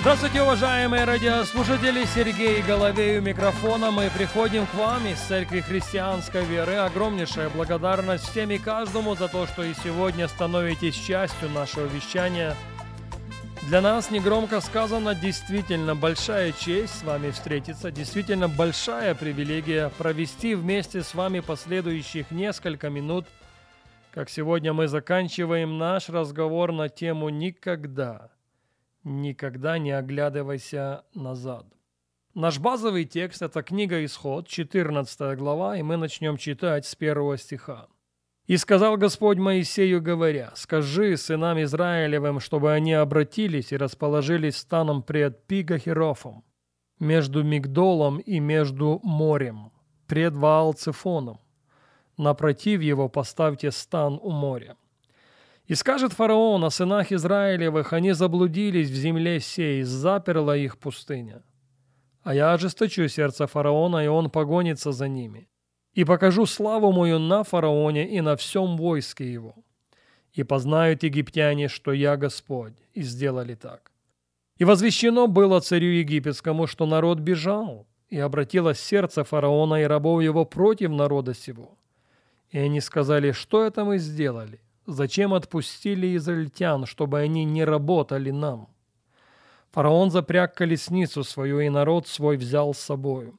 Здравствуйте, уважаемые радиослушатели! Сергей Головей у микрофона. Мы приходим к вам из Церкви Христианской Веры. Огромнейшая благодарность всем и каждому за то, что и сегодня становитесь частью нашего вещания. Для нас, негромко сказано, действительно большая честь с вами встретиться, действительно большая привилегия провести вместе с вами последующих несколько минут, как сегодня мы заканчиваем наш разговор на тему «Никогда» никогда не оглядывайся назад. Наш базовый текст – это книга Исход, 14 глава, и мы начнем читать с первого стиха. «И сказал Господь Моисею, говоря, «Скажи сынам Израилевым, чтобы они обратились и расположились станом пред Пигахерофом, между Мигдолом и между морем, пред Ваалцефоном. Напротив его поставьте стан у моря. И скажет фараон о сынах Израилевых, они заблудились в земле сей, заперла их пустыня. А я ожесточу сердце фараона, и он погонится за ними. И покажу славу мою на фараоне и на всем войске его. И познают египтяне, что я Господь, и сделали так. И возвещено было царю египетскому, что народ бежал, и обратилось сердце фараона и рабов его против народа сего. И они сказали, что это мы сделали? Зачем отпустили израильтян, чтобы они не работали нам? Фараон запряг колесницу свою, и народ свой взял с собою.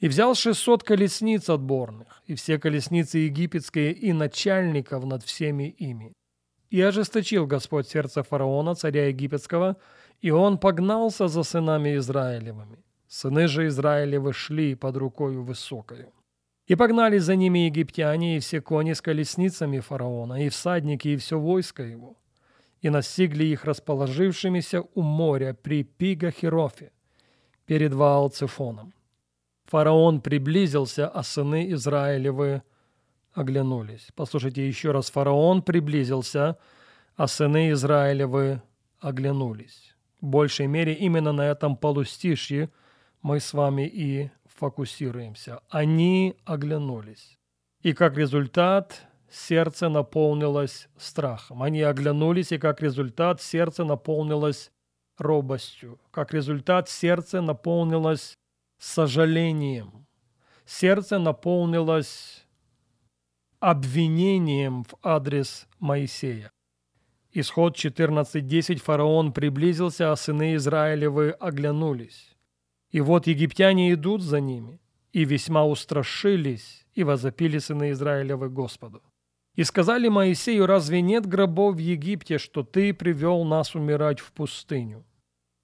И взял шестьсот колесниц отборных, и все колесницы египетские, и начальников над всеми ими. И ожесточил Господь сердце фараона, царя египетского, и он погнался за сынами Израилевыми. Сыны же Израилевы шли под рукою высокою. И погнали за ними египтяне и все кони с колесницами фараона, и всадники, и все войско его. И настигли их расположившимися у моря при Пигахерофе, перед Ваалцефоном. Фараон приблизился, а сыны Израилевы оглянулись. Послушайте еще раз. Фараон приблизился, а сыны Израилевы оглянулись. В большей мере именно на этом полустишье мы с вами и фокусируемся. Они оглянулись. И как результат сердце наполнилось страхом. Они оглянулись, и как результат сердце наполнилось робостью. Как результат сердце наполнилось сожалением. Сердце наполнилось обвинением в адрес Моисея. Исход 14.10 фараон приблизился, а сыны Израилевы оглянулись. И вот египтяне идут за ними, и весьма устрашились, и возопили сыны Израилевы Господу. И сказали Моисею, разве нет гробов в Египте, что ты привел нас умирать в пустыню?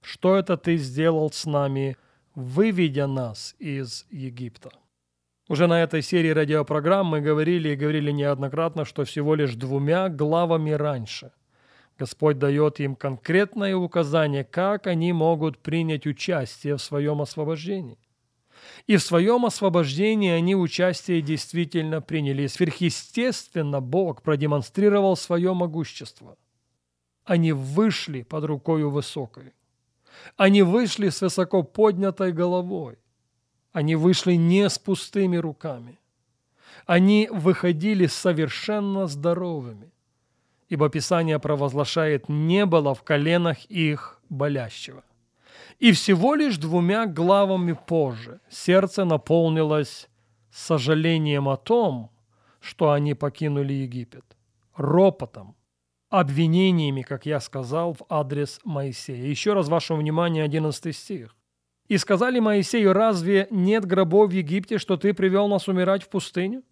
Что это ты сделал с нами, выведя нас из Египта? Уже на этой серии радиопрограмм мы говорили и говорили неоднократно, что всего лишь двумя главами раньше – Господь дает им конкретное указание, как они могут принять участие в своем освобождении. И в своем освобождении они участие действительно приняли. Сверхъестественно Бог продемонстрировал свое могущество. Они вышли под рукою высокой. Они вышли с высоко поднятой головой. Они вышли не с пустыми руками. Они выходили совершенно здоровыми ибо Писание провозглашает «не было в коленах их болящего». И всего лишь двумя главами позже сердце наполнилось сожалением о том, что они покинули Египет, ропотом, обвинениями, как я сказал, в адрес Моисея. Еще раз ваше внимание, 11 стих. «И сказали Моисею, разве нет гробов в Египте, что ты привел нас умирать в пустыню?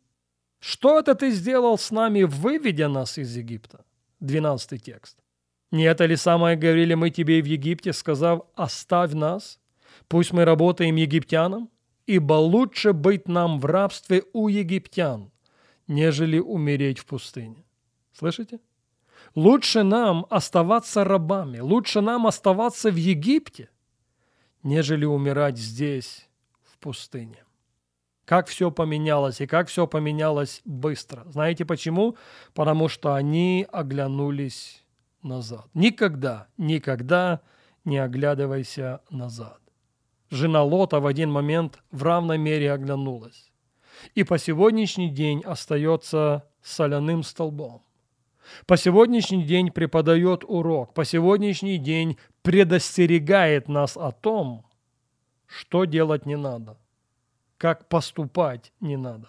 Что это ты сделал с нами, выведя нас из Египта?» 12 текст. «Не это ли самое говорили мы тебе в Египте, сказав, оставь нас, пусть мы работаем египтянам, ибо лучше быть нам в рабстве у египтян, нежели умереть в пустыне». Слышите? Лучше нам оставаться рабами, лучше нам оставаться в Египте, нежели умирать здесь, в пустыне. Как все поменялось и как все поменялось быстро. Знаете почему? Потому что они оглянулись назад. Никогда, никогда не оглядывайся назад. Жена Лота в один момент в равной мере оглянулась. И по сегодняшний день остается соляным столбом. По сегодняшний день преподает урок, по сегодняшний день предостерегает нас о том, что делать не надо, как поступать не надо.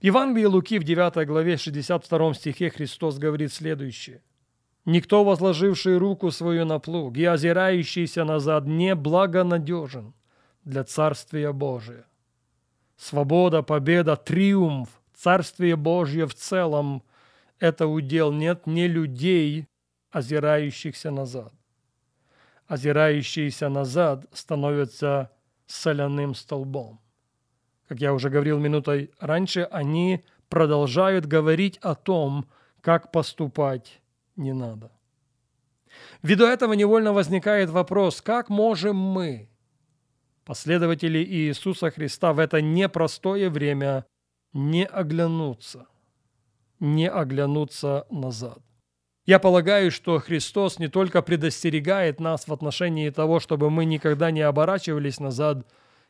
В Евангелии Луки в 9 главе 62 стихе Христос говорит следующее. «Никто, возложивший руку свою на плуг и озирающийся назад, не благонадежен для Царствия Божия. Свобода, победа, триумф, Царствие Божье в целом – это удел нет не людей, озирающихся назад, озирающиеся назад становятся соляным столбом. Как я уже говорил минутой раньше, они продолжают говорить о том, как поступать не надо. Ввиду этого невольно возникает вопрос, как можем мы, последователи Иисуса Христа, в это непростое время не оглянуться, не оглянуться назад. Я полагаю, что Христос не только предостерегает нас в отношении того, чтобы мы никогда не оборачивались назад,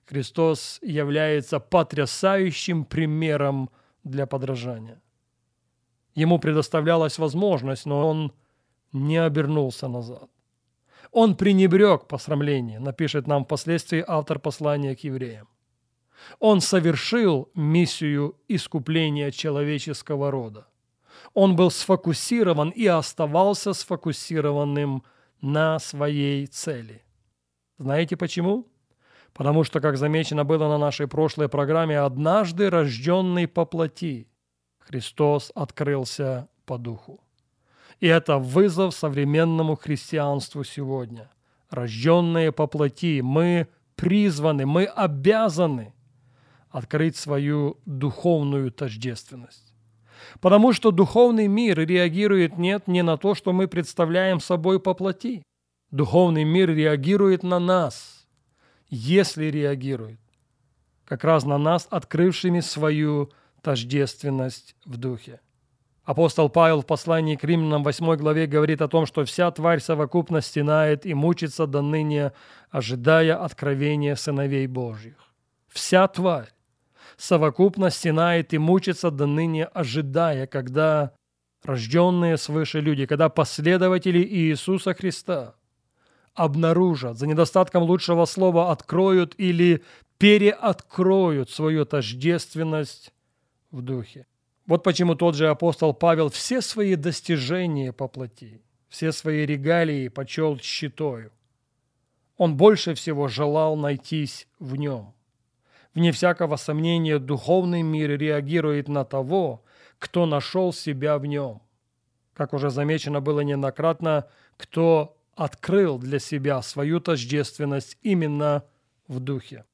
Христос является потрясающим примером для подражания. Ему предоставлялась возможность, но он не обернулся назад. Он пренебрег посрамление, напишет нам впоследствии автор послания к евреям. Он совершил миссию искупления человеческого рода. Он был сфокусирован и оставался сфокусированным на своей цели. Знаете почему? Потому что, как замечено было на нашей прошлой программе, однажды рожденный по плоти, Христос открылся по духу. И это вызов современному христианству сегодня. Рожденные по плоти, мы призваны, мы обязаны открыть свою духовную тождественность. Потому что духовный мир реагирует нет не на то, что мы представляем собой по плоти. Духовный мир реагирует на нас, если реагирует, как раз на нас, открывшими свою тождественность в духе. Апостол Павел в послании к Римлянам 8 главе говорит о том, что вся тварь совокупно стенает и мучится до ныне, ожидая откровения сыновей Божьих. Вся тварь совокупно стенает и мучится до ныне, ожидая, когда рожденные свыше люди, когда последователи Иисуса Христа обнаружат, за недостатком лучшего слова откроют или переоткроют свою тождественность в духе. Вот почему тот же апостол Павел все свои достижения по плоти, все свои регалии почел щитою. Он больше всего желал найтись в нем – Вне всякого сомнения, духовный мир реагирует на того, кто нашел себя в нем. Как уже замечено было неоднократно, кто открыл для себя свою тождественность именно в духе.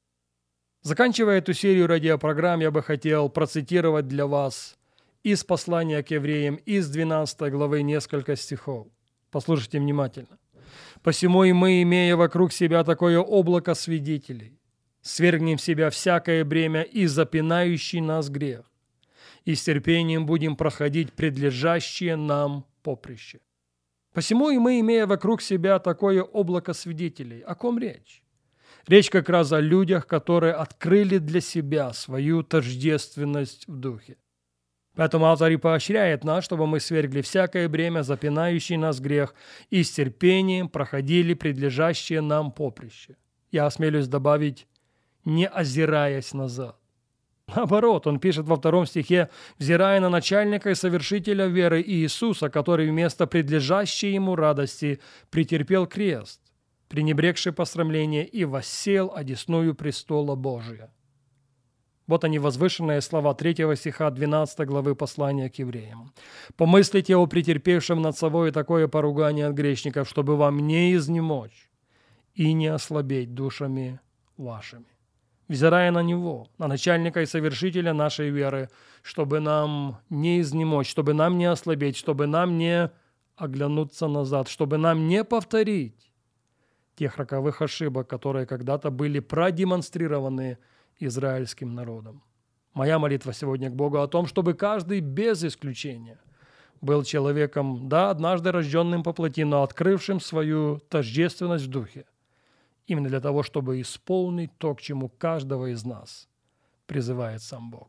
Заканчивая эту серию радиопрограмм, я бы хотел процитировать для вас из послания к евреям, из 12 главы несколько стихов. Послушайте внимательно. «Посему и мы, имея вокруг себя такое облако свидетелей, свергнем в себя всякое бремя и запинающий нас грех, и с терпением будем проходить предлежащее нам поприще. Посему и мы, имея вокруг себя такое облако свидетелей, о ком речь? Речь как раз о людях, которые открыли для себя свою тождественность в духе. Поэтому автор и поощряет нас, чтобы мы свергли всякое бремя, запинающий нас грех, и с терпением проходили предлежащее нам поприще. Я осмелюсь добавить не озираясь назад. Наоборот, он пишет во втором стихе, взирая на начальника и совершителя веры Иисуса, который вместо предлежащей ему радости претерпел крест, пренебрегший посрамление и воссел одесную престола Божия. Вот они, возвышенные слова 3 стиха 12 главы послания к евреям. «Помыслите о претерпевшем над собой такое поругание от грешников, чтобы вам не изнемочь и не ослабеть душами вашими» взирая на Него, на начальника и совершителя нашей веры, чтобы нам не изнемочь, чтобы нам не ослабеть, чтобы нам не оглянуться назад, чтобы нам не повторить тех роковых ошибок, которые когда-то были продемонстрированы израильским народом. Моя молитва сегодня к Богу о том, чтобы каждый без исключения был человеком, да, однажды рожденным по плоти, но открывшим свою тождественность в духе, именно для того, чтобы исполнить то, к чему каждого из нас призывает сам Бог.